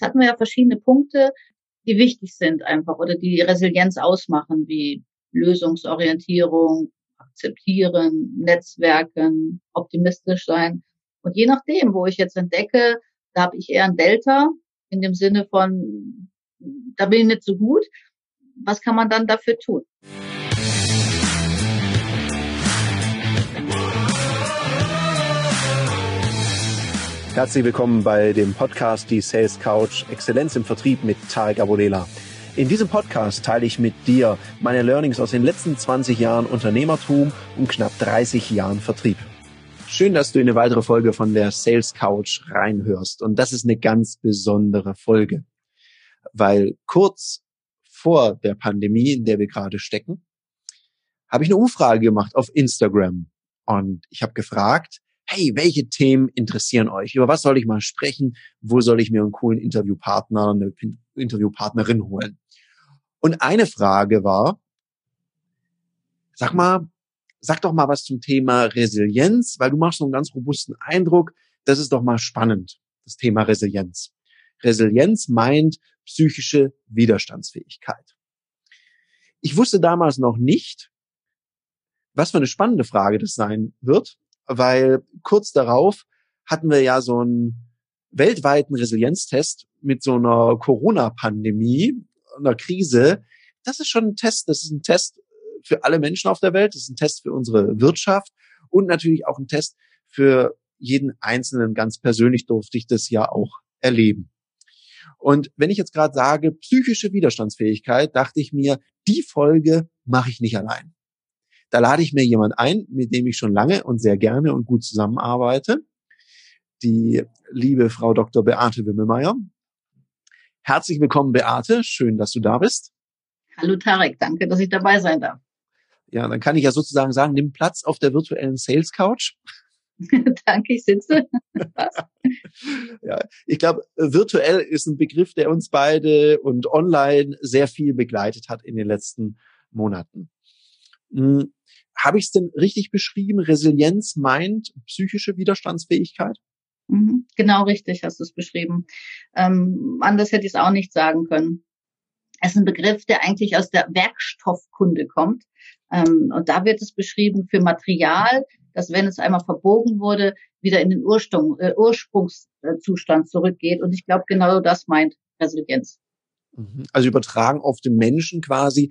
Jetzt hatten wir ja verschiedene Punkte, die wichtig sind einfach oder die Resilienz ausmachen, wie Lösungsorientierung, akzeptieren, Netzwerken, optimistisch sein. Und je nachdem, wo ich jetzt entdecke, da habe ich eher ein Delta in dem Sinne von, da bin ich nicht so gut. Was kann man dann dafür tun? Herzlich willkommen bei dem Podcast Die Sales Couch Exzellenz im Vertrieb mit Tarek Abodela. In diesem Podcast teile ich mit dir meine Learnings aus den letzten 20 Jahren Unternehmertum und knapp 30 Jahren Vertrieb. Schön, dass du in eine weitere Folge von der Sales Couch reinhörst. Und das ist eine ganz besondere Folge, weil kurz vor der Pandemie, in der wir gerade stecken, habe ich eine Umfrage gemacht auf Instagram. Und ich habe gefragt, hey, welche Themen interessieren euch? Über was soll ich mal sprechen? Wo soll ich mir einen coolen Interviewpartner, eine Interviewpartnerin holen? Und eine Frage war, sag mal, sag doch mal was zum Thema Resilienz, weil du machst so einen ganz robusten Eindruck. Das ist doch mal spannend, das Thema Resilienz. Resilienz meint psychische Widerstandsfähigkeit. Ich wusste damals noch nicht, was für eine spannende Frage das sein wird, weil kurz darauf hatten wir ja so einen weltweiten Resilienztest mit so einer Corona-Pandemie, einer Krise. Das ist schon ein Test. Das ist ein Test für alle Menschen auf der Welt. Das ist ein Test für unsere Wirtschaft und natürlich auch ein Test für jeden Einzelnen. Ganz persönlich durfte ich das ja auch erleben. Und wenn ich jetzt gerade sage, psychische Widerstandsfähigkeit, dachte ich mir, die Folge mache ich nicht allein. Da lade ich mir jemand ein, mit dem ich schon lange und sehr gerne und gut zusammenarbeite. Die liebe Frau Dr. Beate Wimmelmeier. Herzlich willkommen, Beate. Schön, dass du da bist. Hallo Tarek, danke, dass ich dabei sein darf. Ja, dann kann ich ja sozusagen sagen, nimm Platz auf der virtuellen Sales Couch. danke, ich sitze. ja, ich glaube, virtuell ist ein Begriff, der uns beide und online sehr viel begleitet hat in den letzten Monaten. Habe ich es denn richtig beschrieben? Resilienz meint psychische Widerstandsfähigkeit? Mhm, genau richtig hast du es beschrieben. Ähm, anders hätte ich es auch nicht sagen können. Es ist ein Begriff, der eigentlich aus der Werkstoffkunde kommt. Ähm, und da wird es beschrieben für Material, das, wenn es einmal verbogen wurde, wieder in den Ursprung, äh, Ursprungszustand zurückgeht. Und ich glaube, genau das meint Resilienz. Mhm. Also übertragen auf den Menschen quasi,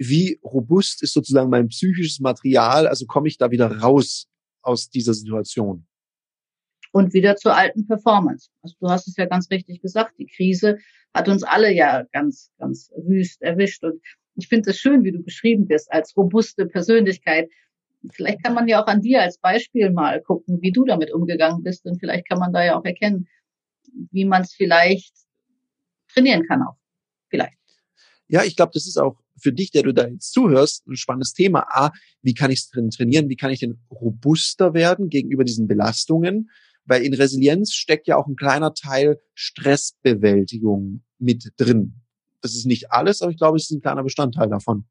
wie robust ist sozusagen mein psychisches Material, also komme ich da wieder raus aus dieser Situation. Und wieder zur alten Performance. Also du hast es ja ganz richtig gesagt, die Krise hat uns alle ja ganz, ganz wüst erwischt. Und ich finde es schön, wie du beschrieben bist, als robuste Persönlichkeit. Vielleicht kann man ja auch an dir als Beispiel mal gucken, wie du damit umgegangen bist. Und vielleicht kann man da ja auch erkennen, wie man es vielleicht trainieren kann auch. Vielleicht. Ja, ich glaube, das ist auch für dich, der du da jetzt zuhörst, ein spannendes Thema. A, wie kann ich es trainieren? Wie kann ich denn robuster werden gegenüber diesen Belastungen? Weil in Resilienz steckt ja auch ein kleiner Teil Stressbewältigung mit drin. Das ist nicht alles, aber ich glaube, es ist ein kleiner Bestandteil davon.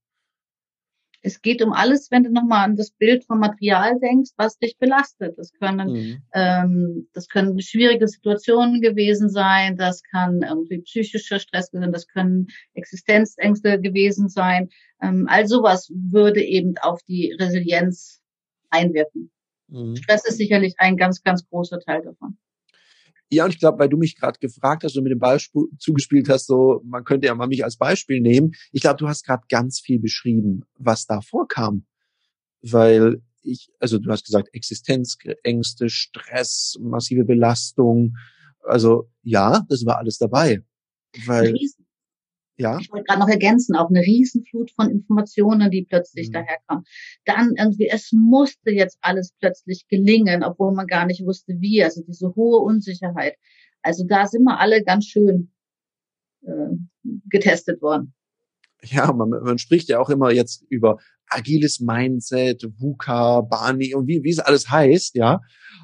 Es geht um alles, wenn du nochmal an das Bild vom Material denkst, was dich belastet. Das können, mhm. ähm, das können schwierige Situationen gewesen sein, das kann irgendwie psychischer Stress sein, das können Existenzängste gewesen sein. Ähm, all sowas würde eben auf die Resilienz einwirken. Mhm. Stress ist sicherlich ein ganz, ganz großer Teil davon. Ja, und ich glaube, weil du mich gerade gefragt hast und mit dem Ball zugespielt hast, so man könnte ja mal mich als Beispiel nehmen. Ich glaube, du hast gerade ganz viel beschrieben, was da vorkam, weil ich, also du hast gesagt Existenzängste, Stress, massive Belastung. Also ja, das war alles dabei. Weil ja. Ich wollte gerade noch ergänzen, auch eine Riesenflut von Informationen, die plötzlich mhm. daherkam. Dann irgendwie, es musste jetzt alles plötzlich gelingen, obwohl man gar nicht wusste, wie. Also diese hohe Unsicherheit. Also da sind wir alle ganz schön äh, getestet worden. Ja, man, man spricht ja auch immer jetzt über agiles Mindset, VUCA, Bani und wie, wie es alles heißt, ja.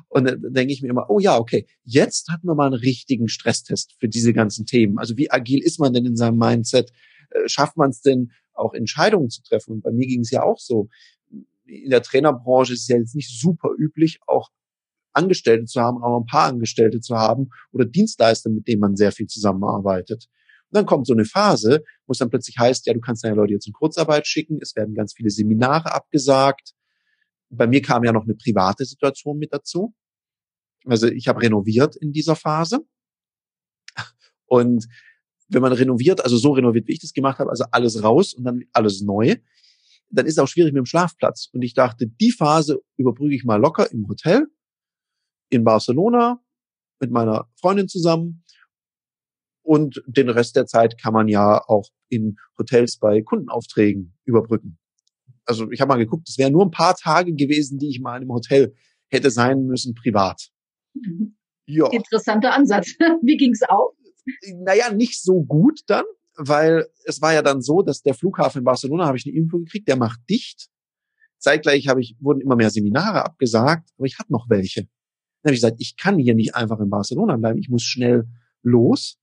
Und dann denke ich mir immer, oh ja, okay, jetzt hatten wir mal einen richtigen Stresstest für diese ganzen Themen. Also wie agil ist man denn in seinem Mindset? Äh, schafft man es denn, auch Entscheidungen zu treffen? Und bei mir ging es ja auch so. In der Trainerbranche ist es ja jetzt nicht super üblich, auch Angestellte zu haben, auch ein paar Angestellte zu haben oder Dienstleister, mit denen man sehr viel zusammenarbeitet. Und dann kommt so eine Phase, wo es dann plötzlich heißt, ja, du kannst deine Leute jetzt in Kurzarbeit schicken, es werden ganz viele Seminare abgesagt. Bei mir kam ja noch eine private Situation mit dazu. Also ich habe renoviert in dieser Phase. Und wenn man renoviert, also so renoviert, wie ich das gemacht habe, also alles raus und dann alles neu, dann ist es auch schwierig mit dem Schlafplatz. Und ich dachte, die Phase überbrücke ich mal locker im Hotel in Barcelona mit meiner Freundin zusammen. Und den Rest der Zeit kann man ja auch in Hotels bei Kundenaufträgen überbrücken. Also ich habe mal geguckt, es wären nur ein paar Tage gewesen, die ich mal im Hotel hätte sein müssen, privat. Mhm. Ja. Interessanter Ansatz. Wie ging's auch? Naja, nicht so gut dann, weil es war ja dann so, dass der Flughafen in Barcelona habe ich eine Info gekriegt, der macht dicht. Zeitgleich habe ich, wurden immer mehr Seminare abgesagt, aber ich hatte noch welche. Dann habe ich gesagt, ich kann hier nicht einfach in Barcelona bleiben, ich muss schnell los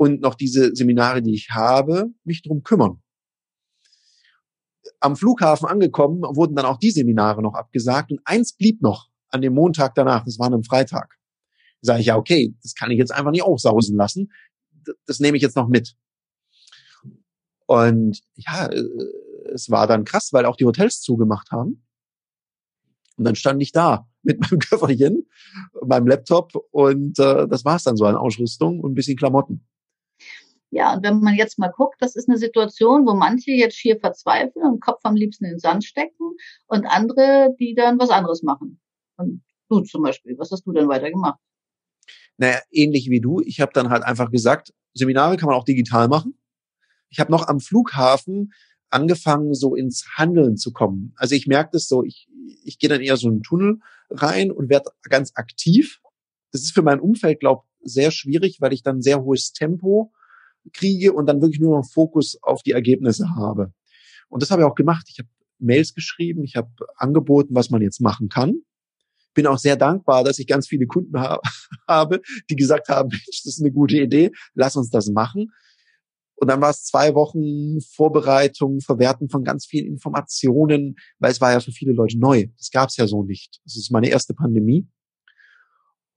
und noch diese Seminare, die ich habe, mich drum kümmern. Am Flughafen angekommen, wurden dann auch die Seminare noch abgesagt und eins blieb noch an dem Montag danach, das war an einem Freitag. Sage ich ja, okay, das kann ich jetzt einfach nicht aufsausen lassen. Das nehme ich jetzt noch mit. Und ja, äh, es war dann krass, weil auch die Hotels zugemacht haben. Und dann stand ich da mit meinem Köfferchen, meinem Laptop und äh, das war es dann so an Ausrüstung und ein bisschen Klamotten. Ja, und wenn man jetzt mal guckt, das ist eine Situation, wo manche jetzt schier verzweifeln und Kopf am liebsten in den Sand stecken und andere, die dann was anderes machen. Und du zum Beispiel, was hast du denn weiter gemacht? Naja, ähnlich wie du. Ich habe dann halt einfach gesagt, Seminare kann man auch digital machen. Ich habe noch am Flughafen angefangen, so ins Handeln zu kommen. Also ich merke das so, ich, ich gehe dann eher so einen Tunnel rein und werde ganz aktiv. Das ist für mein Umfeld, glaube sehr schwierig, weil ich dann sehr hohes Tempo kriege und dann wirklich nur noch Fokus auf die Ergebnisse habe. Und das habe ich auch gemacht. Ich habe Mails geschrieben, ich habe angeboten, was man jetzt machen kann bin auch sehr dankbar, dass ich ganz viele Kunden ha habe, die gesagt haben, Mensch, das ist eine gute Idee, lass uns das machen. Und dann war es zwei Wochen Vorbereitung, Verwerten von ganz vielen Informationen, weil es war ja für viele Leute neu. Das gab es ja so nicht. Das ist meine erste Pandemie.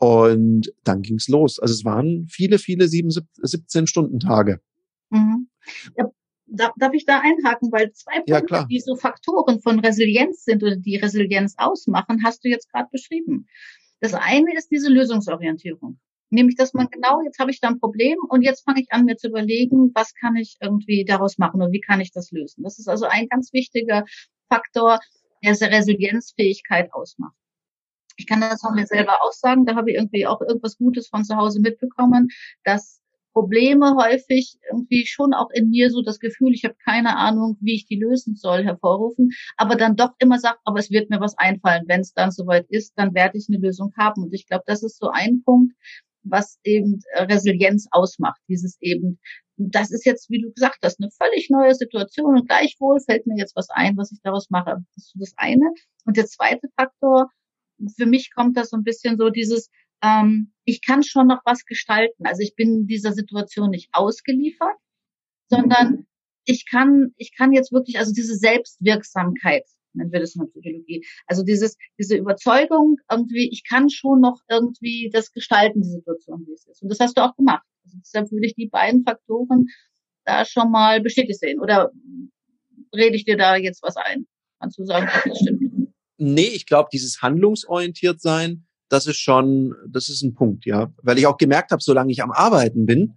Und dann ging's los. Also es waren viele, viele sieben, 17 Stunden Tage. Mhm. Ja, darf ich da einhaken, weil zwei Punkte, ja, die so Faktoren von Resilienz sind oder die Resilienz ausmachen, hast du jetzt gerade beschrieben. Das eine ist diese Lösungsorientierung. Nämlich, dass man genau, jetzt habe ich da ein Problem und jetzt fange ich an, mir zu überlegen, was kann ich irgendwie daraus machen und wie kann ich das lösen. Das ist also ein ganz wichtiger Faktor, der Resilienzfähigkeit ausmacht. Ich kann das von mir selber auch sagen, da habe ich irgendwie auch irgendwas Gutes von zu Hause mitbekommen, dass Probleme häufig irgendwie schon auch in mir so das Gefühl, ich habe keine Ahnung, wie ich die lösen soll, hervorrufen, aber dann doch immer sagt, aber es wird mir was einfallen. Wenn es dann soweit ist, dann werde ich eine Lösung haben. Und ich glaube, das ist so ein Punkt, was eben Resilienz ausmacht. Dieses eben, das ist jetzt, wie du gesagt hast, eine völlig neue Situation und gleichwohl fällt mir jetzt was ein, was ich daraus mache. Das ist das eine. Und der zweite Faktor, für mich kommt das so ein bisschen so dieses, ähm, ich kann schon noch was gestalten. Also ich bin dieser Situation nicht ausgeliefert, sondern ich kann, ich kann jetzt wirklich, also diese Selbstwirksamkeit, nennen wir das in der Psychologie, also dieses, diese Überzeugung irgendwie, ich kann schon noch irgendwie das gestalten, die Situation, wie es ist. Und das hast du auch gemacht. Also deshalb würde ich die beiden Faktoren da schon mal bestätigt sehen. Oder rede ich dir da jetzt was ein? Kannst du sagen, das stimmt? Nee, ich glaube, dieses handlungsorientiert sein, das ist schon, das ist ein Punkt, ja. Weil ich auch gemerkt habe, solange ich am Arbeiten bin,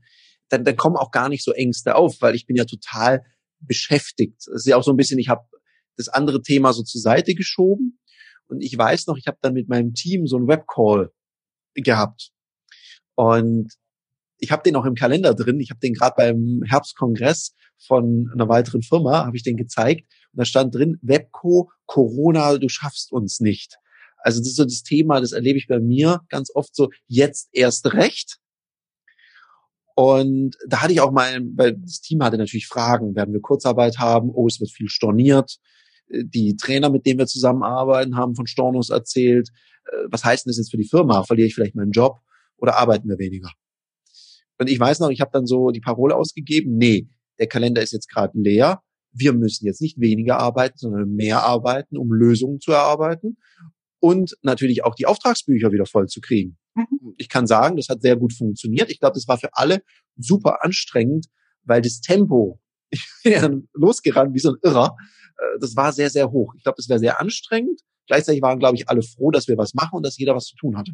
dann, dann kommen auch gar nicht so Ängste auf, weil ich bin ja total beschäftigt. Es ist ja auch so ein bisschen, ich habe das andere Thema so zur Seite geschoben und ich weiß noch, ich habe dann mit meinem Team so einen Webcall gehabt und ich habe den auch im Kalender drin. Ich habe den gerade beim Herbstkongress von einer weiteren Firma habe ich den gezeigt da stand drin Webco Corona, du schaffst uns nicht. Also das ist so das Thema, das erlebe ich bei mir ganz oft so, jetzt erst recht. Und da hatte ich auch mal, weil das Team hatte natürlich Fragen, werden wir Kurzarbeit haben, oh, es wird viel storniert. Die Trainer, mit denen wir zusammenarbeiten, haben von Stornos erzählt. Äh, was heißt denn das jetzt für die Firma? Verliere ich vielleicht meinen Job oder arbeiten wir weniger? Und ich weiß noch, ich habe dann so die Parole ausgegeben, nee, der Kalender ist jetzt gerade leer. Wir müssen jetzt nicht weniger arbeiten, sondern mehr arbeiten, um Lösungen zu erarbeiten. und natürlich auch die Auftragsbücher wieder voll zu kriegen. Mhm. Ich kann sagen, das hat sehr gut funktioniert. Ich glaube, das war für alle super anstrengend, weil das Tempo, ich bin ja losgerannt wie so ein Irrer, äh, das war sehr, sehr hoch. Ich glaube, das wäre sehr anstrengend. Gleichzeitig waren, glaube ich, alle froh, dass wir was machen und dass jeder was zu tun hatte.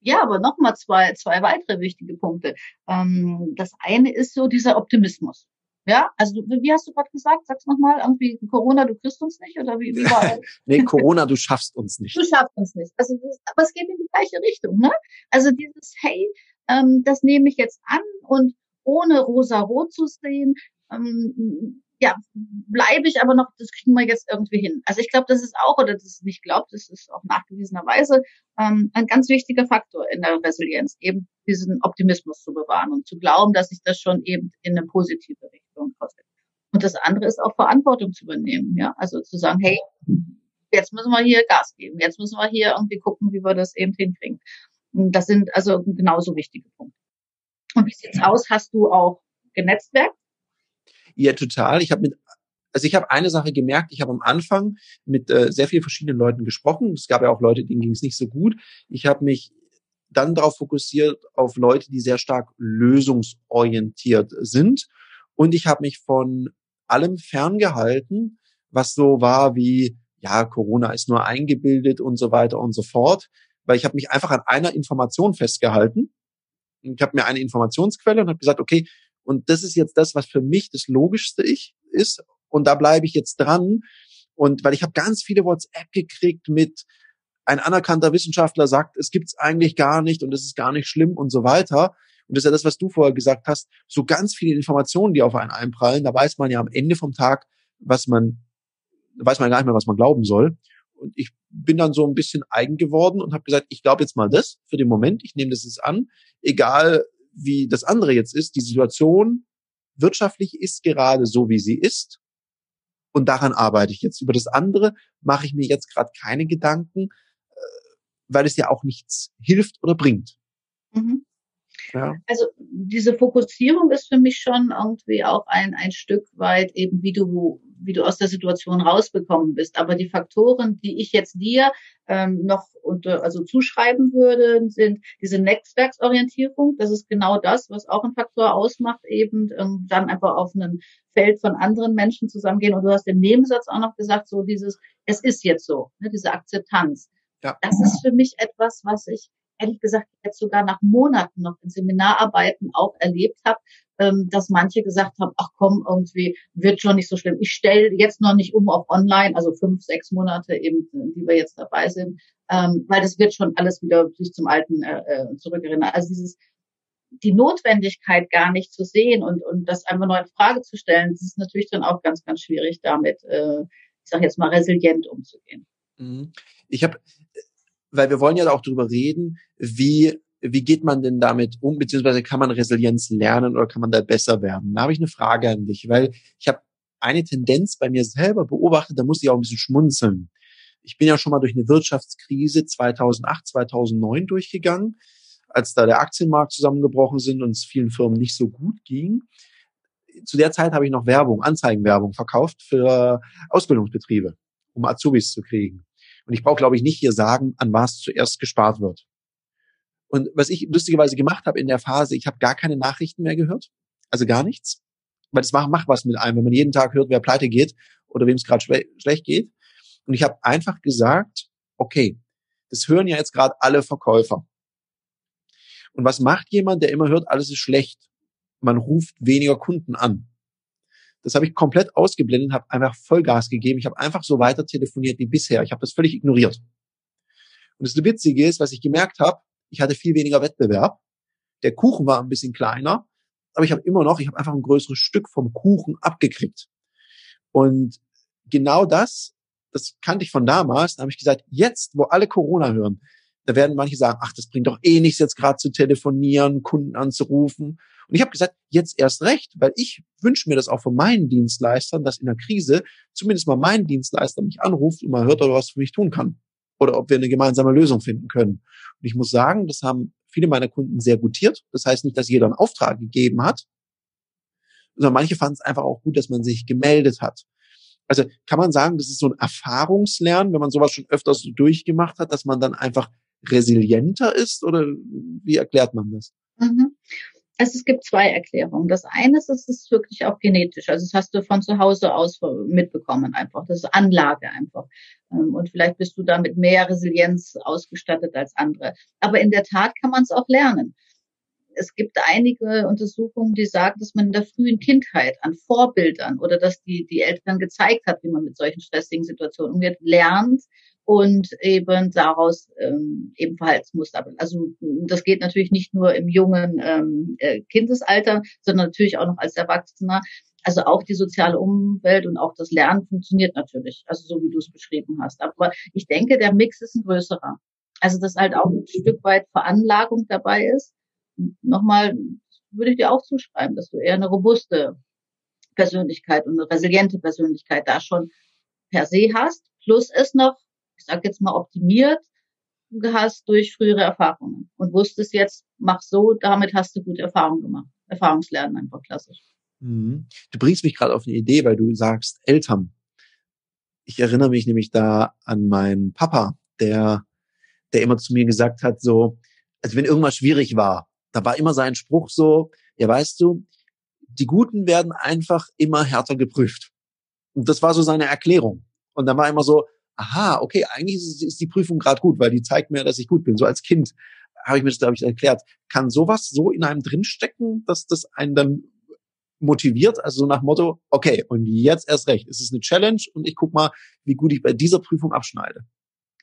Ja, aber nochmal zwei, zwei weitere wichtige Punkte. Ähm, das eine ist so dieser Optimismus. Ja, also wie hast du gerade gesagt? Sag's nochmal, irgendwie Corona, du kriegst uns nicht oder wie, wie war nee, Corona, du schaffst uns nicht. Du schaffst uns nicht. Also das, aber es geht in die gleiche Richtung, ne? Also dieses Hey, ähm, das nehme ich jetzt an und ohne rosa-rot zu sehen, ähm, ja, bleibe ich aber noch, das kriegen wir jetzt irgendwie hin. Also ich glaube, das ist auch, oder das ist nicht glaubt, das ist auch nachgewiesenerweise ähm, ein ganz wichtiger Faktor in der Resilienz, eben diesen Optimismus zu bewahren und zu glauben, dass sich das schon eben in eine positive Richtung auswirkt. Und das andere ist auch Verantwortung zu übernehmen, ja, also zu sagen, hey, jetzt müssen wir hier Gas geben, jetzt müssen wir hier irgendwie gucken, wie wir das eben hinkriegen. Und das sind also genauso wichtige Punkte. Und wie sieht's aus? Hast du auch genetzwerkt? Ja, total. Ich habe mit also ich habe eine Sache gemerkt, ich habe am Anfang mit äh, sehr vielen verschiedenen Leuten gesprochen. Es gab ja auch Leute, denen ging es nicht so gut. Ich habe mich dann darauf fokussiert, auf Leute, die sehr stark lösungsorientiert sind. Und ich habe mich von allem ferngehalten, was so war wie, ja, Corona ist nur eingebildet und so weiter und so fort. Weil ich habe mich einfach an einer Information festgehalten. Ich habe mir eine Informationsquelle und habe gesagt, okay, und das ist jetzt das, was für mich das Logischste ich ist. Und da bleibe ich jetzt dran. Und weil ich habe ganz viele WhatsApp gekriegt mit ein anerkannter Wissenschaftler sagt, es gibt's eigentlich gar nicht und es ist gar nicht schlimm und so weiter. Und das ist ja das, was du vorher gesagt hast, so ganz viele Informationen, die auf einen einprallen, da weiß man ja am Ende vom Tag, was man, weiß man gar nicht mehr, was man glauben soll. Und ich bin dann so ein bisschen eigen geworden und habe gesagt, ich glaube jetzt mal das für den Moment, ich nehme das jetzt an, egal wie das andere jetzt ist, die Situation wirtschaftlich ist gerade so, wie sie ist. Und daran arbeite ich jetzt. Über das andere mache ich mir jetzt gerade keine Gedanken, äh, weil es ja auch nichts hilft oder bringt. Mhm. Ja. Also diese Fokussierung ist für mich schon irgendwie auch ein, ein Stück weit eben, wie du, wie du aus der Situation rausbekommen bist. Aber die Faktoren, die ich jetzt dir ähm, noch unter, also zuschreiben würde, sind diese Netzwerksorientierung. Das ist genau das, was auch ein Faktor ausmacht, eben ähm, dann einfach auf einem Feld von anderen Menschen zusammengehen. Und du hast im Nebensatz auch noch gesagt, so dieses, es ist jetzt so, ne, diese Akzeptanz. Ja. Das ist für mich etwas, was ich ehrlich gesagt jetzt sogar nach Monaten noch in Seminararbeiten auch erlebt habe, ähm, dass manche gesagt haben, ach komm, irgendwie wird schon nicht so schlimm. Ich stelle jetzt noch nicht um auf online, also fünf, sechs Monate eben, die wir jetzt dabei sind, ähm, weil das wird schon alles wieder sich zum Alten äh, äh, zurückerinnern. Also dieses die Notwendigkeit gar nicht zu sehen und, und das einfach neu in Frage zu stellen, das ist natürlich dann auch ganz, ganz schwierig, damit, äh, ich sage jetzt mal, resilient umzugehen. Mhm. Ich habe weil wir wollen ja auch darüber reden, wie wie geht man denn damit um, beziehungsweise kann man Resilienz lernen oder kann man da besser werden? Da habe ich eine Frage an dich, weil ich habe eine Tendenz bei mir selber beobachtet, da muss ich auch ein bisschen schmunzeln. Ich bin ja schon mal durch eine Wirtschaftskrise 2008, 2009 durchgegangen, als da der Aktienmarkt zusammengebrochen sind und es vielen Firmen nicht so gut ging. Zu der Zeit habe ich noch Werbung, Anzeigenwerbung verkauft für Ausbildungsbetriebe, um Azubis zu kriegen. Und ich brauche, glaube ich, nicht hier sagen, an was zuerst gespart wird. Und was ich lustigerweise gemacht habe in der Phase, ich habe gar keine Nachrichten mehr gehört. Also gar nichts. Weil das macht, macht was mit einem, wenn man jeden Tag hört, wer pleite geht oder wem es gerade schle schlecht geht. Und ich habe einfach gesagt, okay, das hören ja jetzt gerade alle Verkäufer. Und was macht jemand, der immer hört, alles ist schlecht? Man ruft weniger Kunden an. Das habe ich komplett ausgeblendet, habe einfach Vollgas gegeben. Ich habe einfach so weiter telefoniert wie bisher. Ich habe das völlig ignoriert. Und das Witzige ist, was ich gemerkt habe, ich hatte viel weniger Wettbewerb. Der Kuchen war ein bisschen kleiner, aber ich habe immer noch, ich habe einfach ein größeres Stück vom Kuchen abgekriegt. Und genau das, das kannte ich von damals. Da habe ich gesagt, jetzt, wo alle Corona hören, da werden manche sagen, ach, das bringt doch eh nichts, jetzt gerade zu telefonieren, Kunden anzurufen. Und ich habe gesagt, jetzt erst recht, weil ich wünsche mir das auch von meinen Dienstleistern, dass in der Krise zumindest mal mein Dienstleister mich anruft und mal hört, ob er was für mich tun kann. Oder ob wir eine gemeinsame Lösung finden können. Und ich muss sagen, das haben viele meiner Kunden sehr gutiert. Das heißt nicht, dass jeder einen Auftrag gegeben hat, sondern manche fanden es einfach auch gut, dass man sich gemeldet hat. Also kann man sagen, das ist so ein Erfahrungslernen, wenn man sowas schon öfters so durchgemacht hat, dass man dann einfach resilienter ist oder wie erklärt man das? Mhm. Also es gibt zwei Erklärungen. Das eine ist, es ist wirklich auch genetisch. Also das hast du von zu Hause aus mitbekommen einfach. Das ist Anlage einfach. Ähm, und vielleicht bist du da mit mehr Resilienz ausgestattet als andere. Aber in der Tat kann man es auch lernen. Es gibt einige Untersuchungen, die sagen, dass man in der frühen Kindheit an Vorbildern oder dass die, die Eltern gezeigt hat, wie man mit solchen stressigen Situationen umgeht, lernt, und eben daraus ähm, eben Verhaltensmuster. Also das geht natürlich nicht nur im jungen ähm, äh, Kindesalter, sondern natürlich auch noch als Erwachsener. Also auch die soziale Umwelt und auch das Lernen funktioniert natürlich, also so wie du es beschrieben hast. Aber ich denke, der Mix ist ein größerer. Also dass halt auch ein Stück weit Veranlagung dabei ist. Nochmal würde ich dir auch zuschreiben, dass du eher eine robuste Persönlichkeit und eine resiliente Persönlichkeit da schon per se hast. Plus es noch ich sage jetzt mal, optimiert hast durch frühere Erfahrungen und wusstest jetzt, mach so, damit hast du gute Erfahrungen gemacht. Erfahrungslernen einfach klassisch. Mhm. Du bringst mich gerade auf eine Idee, weil du sagst Eltern. Ich erinnere mich nämlich da an meinen Papa, der, der immer zu mir gesagt hat, so, also wenn irgendwas schwierig war, da war immer sein Spruch so, ja weißt du, die Guten werden einfach immer härter geprüft. Und das war so seine Erklärung. Und dann war immer so, aha, okay, eigentlich ist, ist die Prüfung gerade gut, weil die zeigt mir, dass ich gut bin. So als Kind habe ich mir das, glaube ich, erklärt. Kann sowas so in einem drinstecken, dass das einen dann motiviert, also so nach Motto, okay, und jetzt erst recht. Es ist eine Challenge und ich guck mal, wie gut ich bei dieser Prüfung abschneide.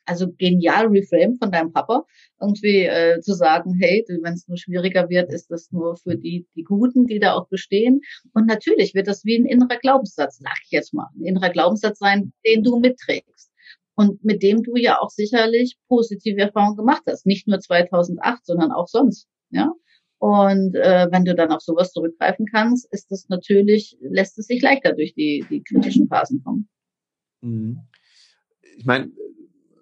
Also genial reframe von deinem Papa, irgendwie äh, zu sagen, hey, wenn es nur schwieriger wird, ist das nur für die, die Guten, die da auch bestehen. Und natürlich wird das wie ein innerer Glaubenssatz, sag ich jetzt mal, ein innerer Glaubenssatz sein, den du mitträgst und mit dem du ja auch sicherlich positive Erfahrungen gemacht hast. Nicht nur 2008, sondern auch sonst. Ja. Und äh, wenn du dann auf sowas zurückgreifen kannst, ist das natürlich, lässt es sich leichter durch die, die kritischen Phasen kommen. Mhm. Ich meine,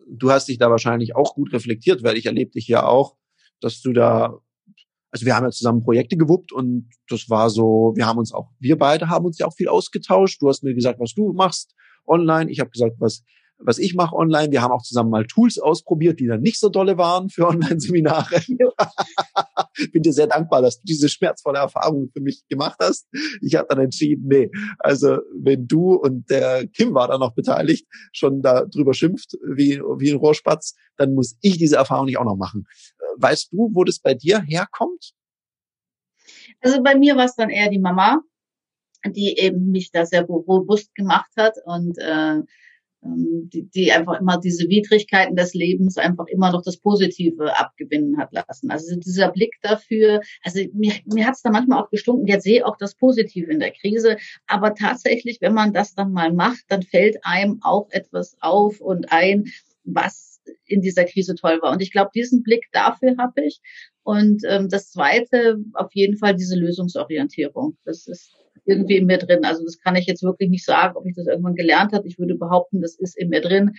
du hast dich da wahrscheinlich auch gut reflektiert, weil ich erlebe dich ja auch, dass du da, also wir haben ja zusammen Projekte gewuppt und das war so, wir haben uns auch, wir beide haben uns ja auch viel ausgetauscht. Du hast mir gesagt, was du machst online. Ich habe gesagt, was was ich mache online. Wir haben auch zusammen mal Tools ausprobiert, die dann nicht so dolle waren für Online-Seminare. Bin dir sehr dankbar, dass du diese schmerzvolle Erfahrung für mich gemacht hast. Ich habe dann entschieden, nee, also wenn du und der Kim war da noch beteiligt, schon da drüber schimpft wie, wie ein Rohrspatz, dann muss ich diese Erfahrung nicht auch noch machen. Weißt du, wo das bei dir herkommt? Also bei mir war es dann eher die Mama, die eben mich da sehr robust gemacht hat und äh, die, die einfach immer diese Widrigkeiten des Lebens einfach immer noch das Positive abgewinnen hat lassen. Also dieser Blick dafür, also mir, mir hat es da manchmal auch gestunken, jetzt sehe auch das Positive in der Krise, aber tatsächlich, wenn man das dann mal macht, dann fällt einem auch etwas auf und ein, was in dieser Krise toll war. Und ich glaube, diesen Blick dafür habe ich. Und ähm, das Zweite, auf jeden Fall diese Lösungsorientierung. Das ist irgendwie in mir drin. Also das kann ich jetzt wirklich nicht sagen, ob ich das irgendwann gelernt habe. Ich würde behaupten, das ist in mir drin,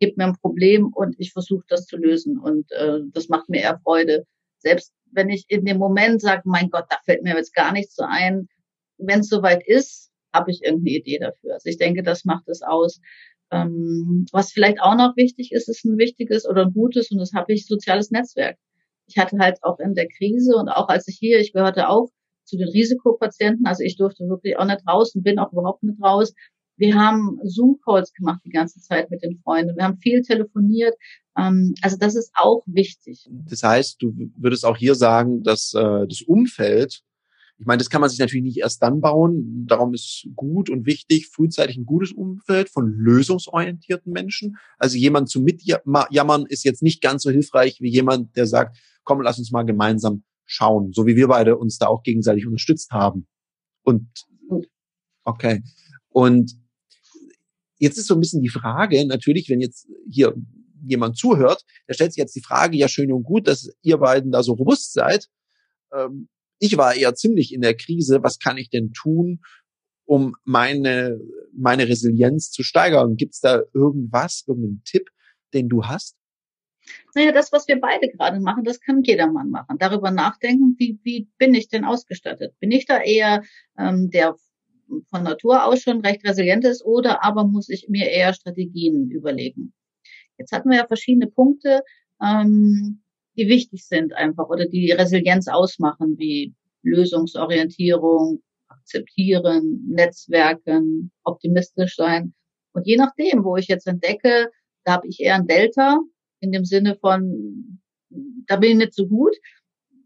gibt mir ein Problem und ich versuche das zu lösen. Und äh, das macht mir eher Freude. Selbst wenn ich in dem Moment sage, mein Gott, da fällt mir jetzt gar nichts so ein. Wenn es soweit ist, habe ich irgendeine Idee dafür. Also ich denke, das macht es aus. Ähm, was vielleicht auch noch wichtig ist, ist ein wichtiges oder ein gutes, und das habe ich, soziales Netzwerk. Ich hatte halt auch in der Krise und auch als ich hier, ich gehörte auch zu den Risikopatienten. Also ich durfte wirklich auch nicht raus und bin auch überhaupt nicht raus. Wir haben Zoom-Calls gemacht die ganze Zeit mit den Freunden. Wir haben viel telefoniert. Ähm, also das ist auch wichtig. Das heißt, du würdest auch hier sagen, dass äh, das Umfeld, ich meine, das kann man sich natürlich nicht erst dann bauen. Darum ist gut und wichtig, frühzeitig ein gutes Umfeld von lösungsorientierten Menschen. Also jemand zu mitjammern ist jetzt nicht ganz so hilfreich wie jemand, der sagt, komm, lass uns mal gemeinsam schauen, so wie wir beide uns da auch gegenseitig unterstützt haben. Und okay. Und jetzt ist so ein bisschen die Frage, natürlich, wenn jetzt hier jemand zuhört, der stellt sich jetzt die Frage, ja schön und gut, dass ihr beiden da so robust seid. Ähm, ich war eher ziemlich in der Krise. Was kann ich denn tun, um meine, meine Resilienz zu steigern? Gibt es da irgendwas, irgendeinen Tipp, den du hast? Naja, das, was wir beide gerade machen, das kann jedermann machen. Darüber nachdenken, wie, wie bin ich denn ausgestattet? Bin ich da eher ähm, der von Natur aus schon recht resilient ist oder aber muss ich mir eher Strategien überlegen. Jetzt hatten wir ja verschiedene Punkte, ähm, die wichtig sind einfach oder die Resilienz ausmachen, wie Lösungsorientierung, akzeptieren, Netzwerken, optimistisch sein. Und je nachdem, wo ich jetzt entdecke, da habe ich eher ein Delta in dem Sinne von, da bin ich nicht so gut.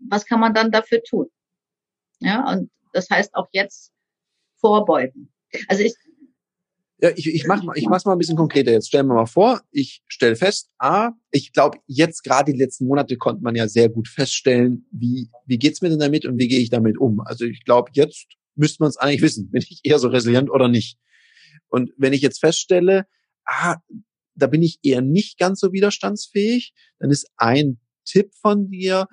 Was kann man dann dafür tun? Ja, und das heißt auch jetzt vorbeugen. Also ich, ja, ich, ich mach mal, ich mach's mal ein bisschen konkreter. Jetzt stellen wir mal vor, ich stelle fest, a, ich glaube, jetzt gerade die letzten Monate konnte man ja sehr gut feststellen, wie, wie geht's mir denn damit und wie gehe ich damit um? Also ich glaube, jetzt müsste man es eigentlich wissen, bin ich eher so resilient oder nicht. Und wenn ich jetzt feststelle, ah, da bin ich eher nicht ganz so widerstandsfähig, dann ist ein Tipp von dir,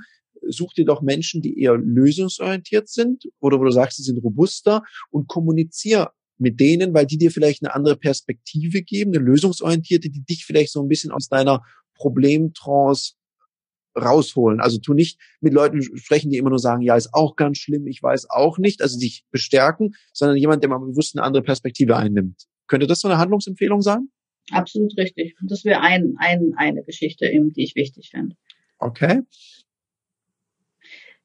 such dir doch Menschen, die eher lösungsorientiert sind oder wo du sagst, sie sind robuster und kommunizier mit denen, weil die dir vielleicht eine andere Perspektive geben, eine lösungsorientierte, die dich vielleicht so ein bisschen aus deiner Problemtrance rausholen. Also tu nicht mit Leuten sprechen, die immer nur sagen, ja, ist auch ganz schlimm, ich weiß auch nicht, also dich bestärken, sondern jemand, der mal bewusst eine andere Perspektive einnimmt. Könnte das so eine Handlungsempfehlung sein? Absolut richtig. Das wäre ein, ein, eine Geschichte, eben, die ich wichtig finde. Okay.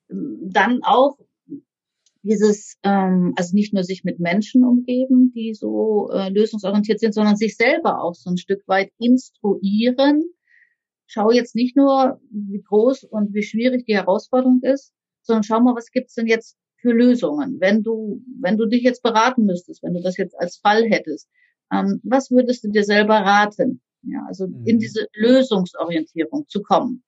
Dann auch dieses, ähm, also nicht nur sich mit Menschen umgeben, die so äh, lösungsorientiert sind, sondern sich selber auch so ein Stück weit instruieren. Schau jetzt nicht nur, wie groß und wie schwierig die Herausforderung ist, sondern schau mal, was gibt's denn jetzt für Lösungen? Wenn du, wenn du dich jetzt beraten müsstest, wenn du das jetzt als Fall hättest, ähm, was würdest du dir selber raten? Ja, also mhm. in diese Lösungsorientierung zu kommen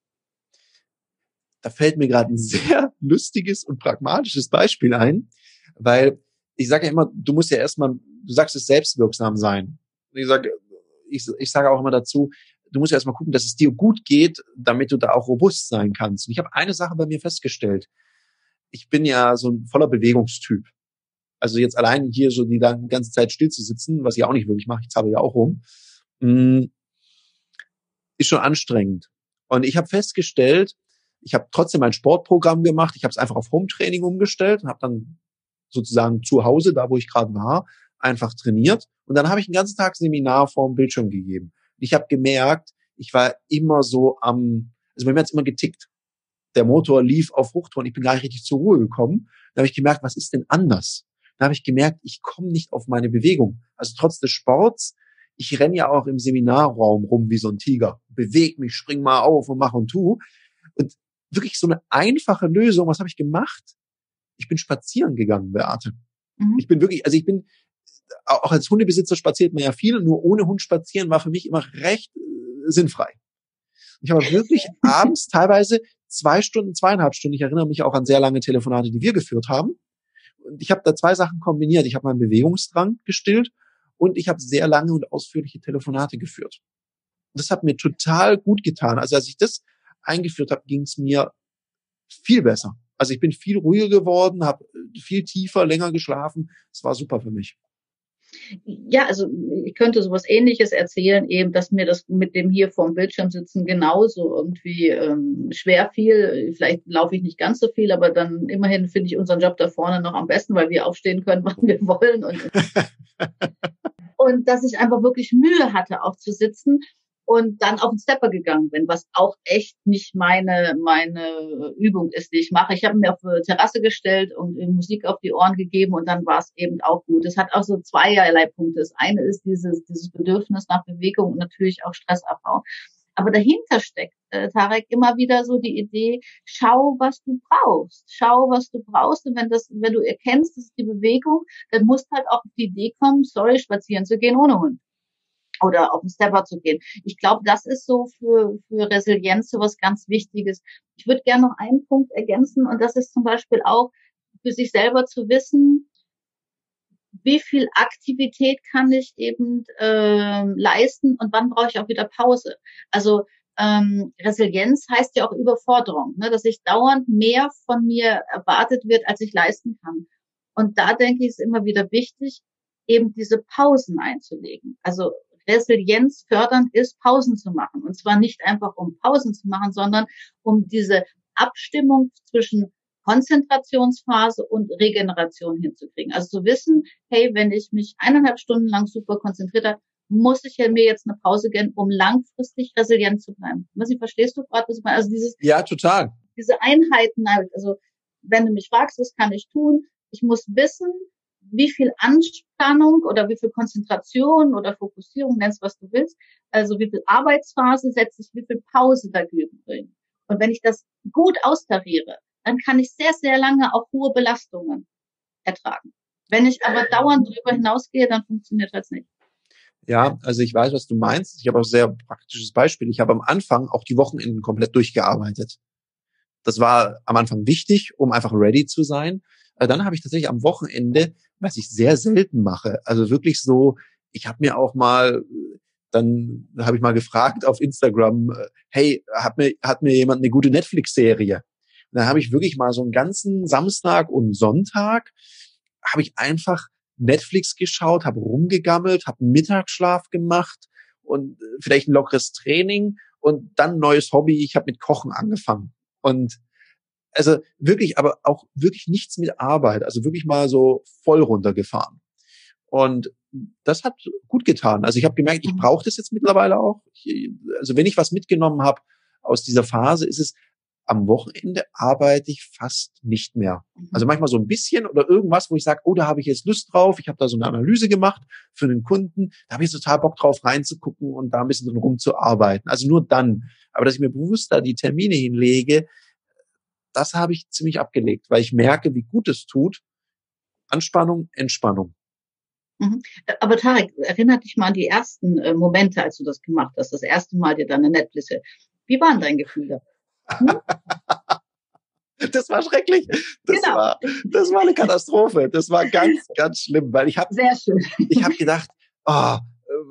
da fällt mir gerade ein sehr lustiges und pragmatisches Beispiel ein, weil ich sage ja immer, du musst ja erstmal, du sagst es selbstwirksam sein. Ich sage, ich, ich sage auch immer dazu, du musst ja erstmal gucken, dass es dir gut geht, damit du da auch robust sein kannst. Und ich habe eine Sache bei mir festgestellt. Ich bin ja so ein voller Bewegungstyp. Also jetzt allein hier so die ganze Zeit still zu sitzen, was ich auch nicht wirklich mache, ich zahle ja auch rum, mm, ist schon anstrengend. Und ich habe festgestellt, ich habe trotzdem ein Sportprogramm gemacht. Ich habe es einfach auf Home-Training umgestellt und habe dann sozusagen zu Hause, da wo ich gerade war, einfach trainiert. Und dann habe ich einen ganzen Tag Seminar vorm Bildschirm gegeben. Ich habe gemerkt, ich war immer so am, also bei mir hat immer getickt. Der Motor lief auf Hochtouren. Ich bin gar nicht richtig zur Ruhe gekommen. Da habe ich gemerkt, was ist denn anders? Da habe ich gemerkt, ich komme nicht auf meine Bewegung. Also trotz des Sports, ich renne ja auch im Seminarraum rum wie so ein Tiger. Beweg mich, spring mal auf und mach und tu. Und wirklich so eine einfache Lösung. Was habe ich gemacht? Ich bin spazieren gegangen, Beate. Mhm. Ich bin wirklich, also ich bin, auch als Hundebesitzer spaziert man ja viel, nur ohne Hund spazieren war für mich immer recht äh, sinnfrei. Ich habe wirklich abends teilweise zwei Stunden, zweieinhalb Stunden, ich erinnere mich auch an sehr lange Telefonate, die wir geführt haben. Ich habe da zwei Sachen kombiniert. Ich habe meinen Bewegungsdrang gestillt und ich habe sehr lange und ausführliche Telefonate geführt. Das hat mir total gut getan. Also als ich das eingeführt habe, ging es mir viel besser. Also ich bin viel ruhiger geworden, habe viel tiefer, länger geschlafen. Es war super für mich. Ja, also ich könnte sowas ähnliches erzählen, eben, dass mir das mit dem hier vorm Bildschirm sitzen genauso irgendwie ähm, schwer fiel. Vielleicht laufe ich nicht ganz so viel, aber dann immerhin finde ich unseren Job da vorne noch am besten, weil wir aufstehen können, wann wir wollen. Und, und dass ich einfach wirklich Mühe hatte, auch zu sitzen und dann auf den Stepper gegangen bin, was auch echt nicht meine meine Übung ist, die ich mache. Ich habe mir auf die Terrasse gestellt und Musik auf die Ohren gegeben und dann war es eben auch gut. Es hat auch so zweierlei Punkte. Das eine ist dieses dieses Bedürfnis nach Bewegung und natürlich auch Stressabbau. Aber dahinter steckt, äh, Tarek, immer wieder so die Idee, schau, was du brauchst. Schau, was du brauchst. Und wenn das, wenn du erkennst, das ist die Bewegung, dann musst halt auch die Idee kommen, sorry, spazieren zu gehen ohne Hund oder auf den Stepper zu gehen. Ich glaube, das ist so für, für Resilienz so was ganz Wichtiges. Ich würde gerne noch einen Punkt ergänzen und das ist zum Beispiel auch für sich selber zu wissen, wie viel Aktivität kann ich eben äh, leisten und wann brauche ich auch wieder Pause. Also ähm, Resilienz heißt ja auch Überforderung, ne, dass ich dauernd mehr von mir erwartet wird, als ich leisten kann. Und da denke ich, ist immer wieder wichtig, eben diese Pausen einzulegen. Also Resilienz fördernd ist, Pausen zu machen. Und zwar nicht einfach, um Pausen zu machen, sondern um diese Abstimmung zwischen Konzentrationsphase und Regeneration hinzukriegen. Also zu wissen, hey, wenn ich mich eineinhalb Stunden lang super konzentriert habe, muss ich ja mir jetzt eine Pause gönnen, um langfristig resilient zu bleiben. Was ich verstehst du gerade, was ich meine? Also dieses ja total diese Einheiten. Also wenn du mich fragst, was kann ich tun, ich muss wissen, wie viel Anspannung oder wie viel Konzentration oder Fokussierung nennst, was du willst. Also wie viel Arbeitsphase setze ich, wie viel Pause dagegen bringen. Und wenn ich das gut austariere, dann kann ich sehr, sehr lange auch hohe Belastungen ertragen. Wenn ich aber dauernd darüber hinausgehe, dann funktioniert das nicht. Ja, also ich weiß, was du meinst. Ich habe auch sehr praktisches Beispiel. Ich habe am Anfang auch die Wochenenden komplett durchgearbeitet. Das war am Anfang wichtig, um einfach ready zu sein. Aber dann habe ich tatsächlich am Wochenende, was ich sehr selten mache, also wirklich so, ich habe mir auch mal dann habe ich mal gefragt auf Instagram, hey, hat mir, hat mir jemand eine gute Netflix-Serie? dann habe ich wirklich mal so einen ganzen Samstag und Sonntag habe ich einfach Netflix geschaut, habe rumgegammelt, habe Mittagsschlaf gemacht und vielleicht ein lockeres Training und dann neues Hobby. Ich habe mit Kochen angefangen. Und also wirklich, aber auch wirklich nichts mit Arbeit, also wirklich mal so voll runtergefahren. Und das hat gut getan. Also ich habe gemerkt, ich mhm. brauche das jetzt mittlerweile auch. Ich, also wenn ich was mitgenommen habe aus dieser Phase, ist es, am Wochenende arbeite ich fast nicht mehr. Mhm. Also manchmal so ein bisschen oder irgendwas, wo ich sage, oh, da habe ich jetzt Lust drauf. Ich habe da so eine Analyse gemacht für einen Kunden. Da habe ich total Bock drauf reinzugucken und da ein bisschen drin rumzuarbeiten. Also nur dann. Aber dass ich mir bewusst da die Termine hinlege, das habe ich ziemlich abgelegt, weil ich merke, wie gut es tut. Anspannung, Entspannung. Mhm. Aber Tarek, erinnert dich mal an die ersten äh, Momente, als du das gemacht hast, das erste Mal dir deine Netflix. Wie waren dein Gefühle? Hm? Das war schrecklich. Das genau. war, das war eine Katastrophe. Das war ganz, ganz schlimm, weil ich habe, ich habe gedacht, oh,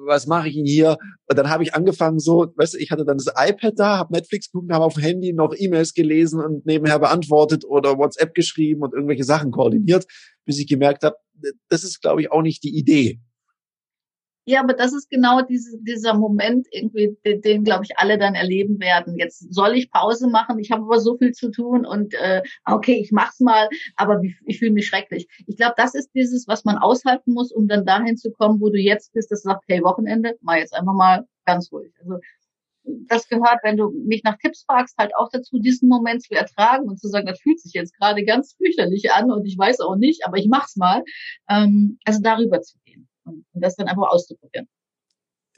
was mache ich denn hier? Und dann habe ich angefangen so, weißt du, ich hatte dann das iPad da, habe Netflix geguckt, habe auf dem Handy noch E-Mails gelesen und nebenher beantwortet oder WhatsApp geschrieben und irgendwelche Sachen koordiniert, bis ich gemerkt habe, das ist, glaube ich, auch nicht die Idee. Ja, aber das ist genau diese, dieser Moment irgendwie, den, den glaube ich alle dann erleben werden. Jetzt soll ich Pause machen, ich habe aber so viel zu tun und äh, okay, ich mach's mal, aber ich, ich fühle mich schrecklich. Ich glaube, das ist dieses, was man aushalten muss, um dann dahin zu kommen, wo du jetzt bist, dass du sagst, hey, Wochenende, mal jetzt einfach mal ganz ruhig. Also das gehört, wenn du mich nach Tipps fragst, halt auch dazu, diesen Moment zu ertragen und zu sagen, das fühlt sich jetzt gerade ganz fürchterlich an und ich weiß auch nicht, aber ich mach's mal. Ähm, also darüber zu gehen und, das dann einfach auszuprobieren.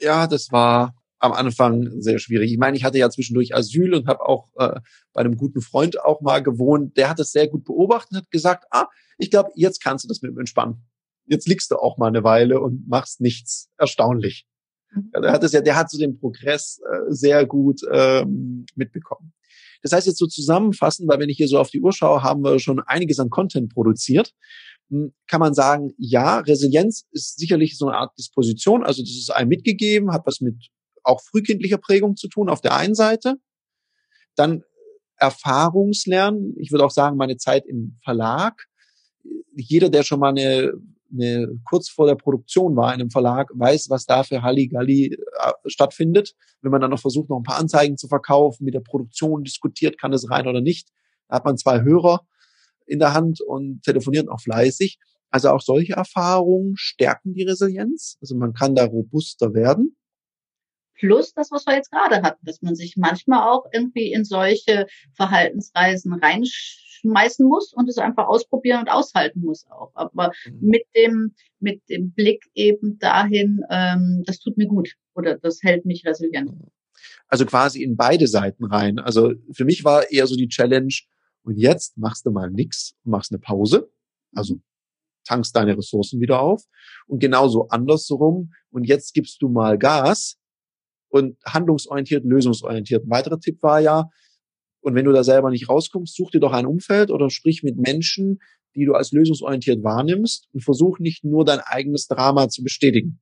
Ja, das war am Anfang sehr schwierig. Ich meine, ich hatte ja zwischendurch Asyl und habe auch äh, bei einem guten Freund auch mal gewohnt. Der hat das sehr gut beobachtet und hat gesagt, ah, ich glaube, jetzt kannst du das mit dem entspannen. Jetzt liegst du auch mal eine Weile und machst nichts. Erstaunlich. Mhm. Ja, der hat es ja, der hat so den Progress äh, sehr gut ähm, mitbekommen. Das heißt jetzt so zusammenfassend, weil wenn ich hier so auf die Uhr schaue, haben wir schon einiges an Content produziert. Hm, kann man sagen, ja, Resilienz ist sicherlich so eine Art Disposition. Also das ist einem mitgegeben, hat was mit auch frühkindlicher Prägung zu tun auf der einen Seite. Dann Erfahrungslernen. Ich würde auch sagen, meine Zeit im Verlag. Jeder, der schon mal eine, eine kurz vor der Produktion war in einem Verlag, weiß, was da für Halligalli äh, stattfindet. Wenn man dann noch versucht, noch ein paar Anzeigen zu verkaufen, mit der Produktion diskutiert, kann es rein oder nicht. Da hat man zwei Hörer in der Hand und telefoniert auch fleißig. Also auch solche Erfahrungen stärken die Resilienz. Also man kann da robuster werden. Plus das, was wir jetzt gerade hatten, dass man sich manchmal auch irgendwie in solche Verhaltensreisen reinschmeißen muss und es einfach ausprobieren und aushalten muss auch. Aber mhm. mit dem, mit dem Blick eben dahin, ähm, das tut mir gut oder das hält mich resilient. Also quasi in beide Seiten rein. Also für mich war eher so die Challenge, und jetzt machst du mal nix, machst eine Pause, also tankst deine Ressourcen wieder auf und genauso andersrum und jetzt gibst du mal Gas und handlungsorientiert, lösungsorientiert. Ein weiterer Tipp war ja, und wenn du da selber nicht rauskommst, such dir doch ein Umfeld oder sprich mit Menschen, die du als lösungsorientiert wahrnimmst und versuch nicht nur dein eigenes Drama zu bestätigen.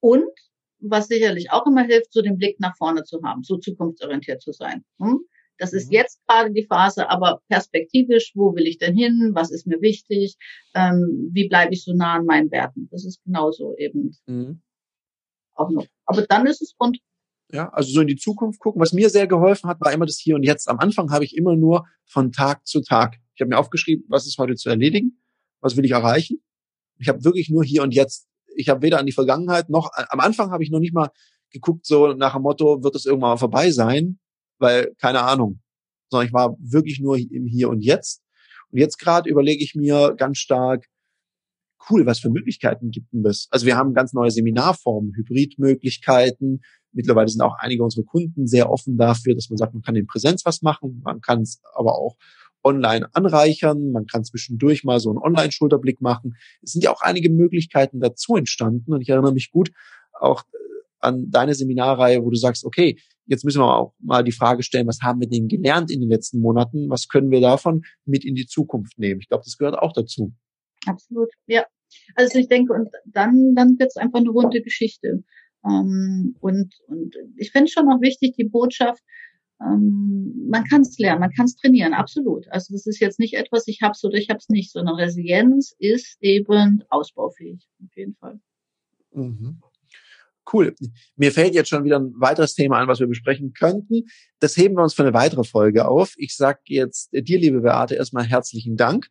Und was sicherlich auch immer hilft, so den Blick nach vorne zu haben, so zukunftsorientiert zu sein. Hm? Das ist mhm. jetzt gerade die Phase, aber perspektivisch, wo will ich denn hin? Was ist mir wichtig? Ähm, wie bleibe ich so nah an meinen Werten? Das ist genauso eben mhm. auch noch. Aber dann ist es rund. Ja, also so in die Zukunft gucken. Was mir sehr geholfen hat, war immer das Hier und Jetzt. Am Anfang habe ich immer nur von Tag zu Tag. Ich habe mir aufgeschrieben, was ist heute zu erledigen, was will ich erreichen. Ich habe wirklich nur Hier und Jetzt. Ich habe weder an die Vergangenheit noch am Anfang habe ich noch nicht mal geguckt so nach dem Motto, wird es irgendwann mal vorbei sein, weil keine Ahnung. Sondern ich war wirklich nur im Hier und Jetzt. Und jetzt gerade überlege ich mir ganz stark, cool, was für Möglichkeiten gibt denn das? Also wir haben ganz neue Seminarformen, Hybridmöglichkeiten. Mittlerweile sind auch einige unserer Kunden sehr offen dafür, dass man sagt, man kann in Präsenz was machen, man kann es aber auch online anreichern, man kann zwischendurch mal so einen Online-Schulterblick machen. Es sind ja auch einige Möglichkeiten dazu entstanden und ich erinnere mich gut auch äh, an deine Seminarreihe, wo du sagst, okay, jetzt müssen wir auch mal die Frage stellen, was haben wir denn gelernt in den letzten Monaten? Was können wir davon mit in die Zukunft nehmen? Ich glaube, das gehört auch dazu. Absolut, ja. Also ich denke, und dann, dann wird es einfach eine runde Geschichte. Ähm, und, und ich finde schon auch wichtig, die Botschaft, ähm, man kann es lernen, man kann es trainieren, absolut. Also das ist jetzt nicht etwas, ich hab's oder ich hab's nicht, sondern Resilienz ist eben ausbaufähig, auf jeden Fall. Mhm. Cool. Mir fällt jetzt schon wieder ein weiteres Thema an, was wir besprechen könnten. Das heben wir uns für eine weitere Folge auf. Ich sage jetzt dir, liebe Beate, erstmal herzlichen Dank.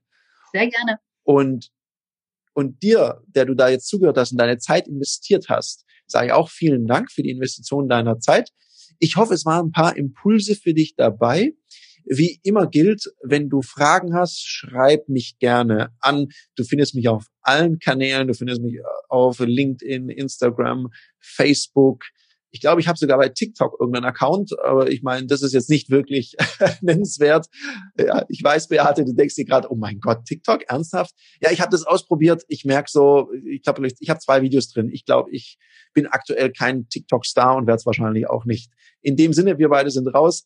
Sehr gerne. Und, und dir, der du da jetzt zugehört hast und deine Zeit investiert hast, sage ich auch vielen Dank für die Investition deiner Zeit. Ich hoffe, es waren ein paar Impulse für dich dabei. Wie immer gilt, wenn du Fragen hast, schreib mich gerne an. Du findest mich auf allen Kanälen. Du findest mich auf LinkedIn, Instagram, Facebook. Ich glaube, ich habe sogar bei TikTok irgendeinen Account, aber ich meine, das ist jetzt nicht wirklich nennenswert. Ja, ich weiß, Beate, du denkst dir gerade, oh mein Gott, TikTok, ernsthaft? Ja, ich habe das ausprobiert. Ich merke so, ich glaube, ich habe zwei Videos drin. Ich glaube, ich bin aktuell kein TikTok-Star und werde es wahrscheinlich auch nicht. In dem Sinne, wir beide sind raus.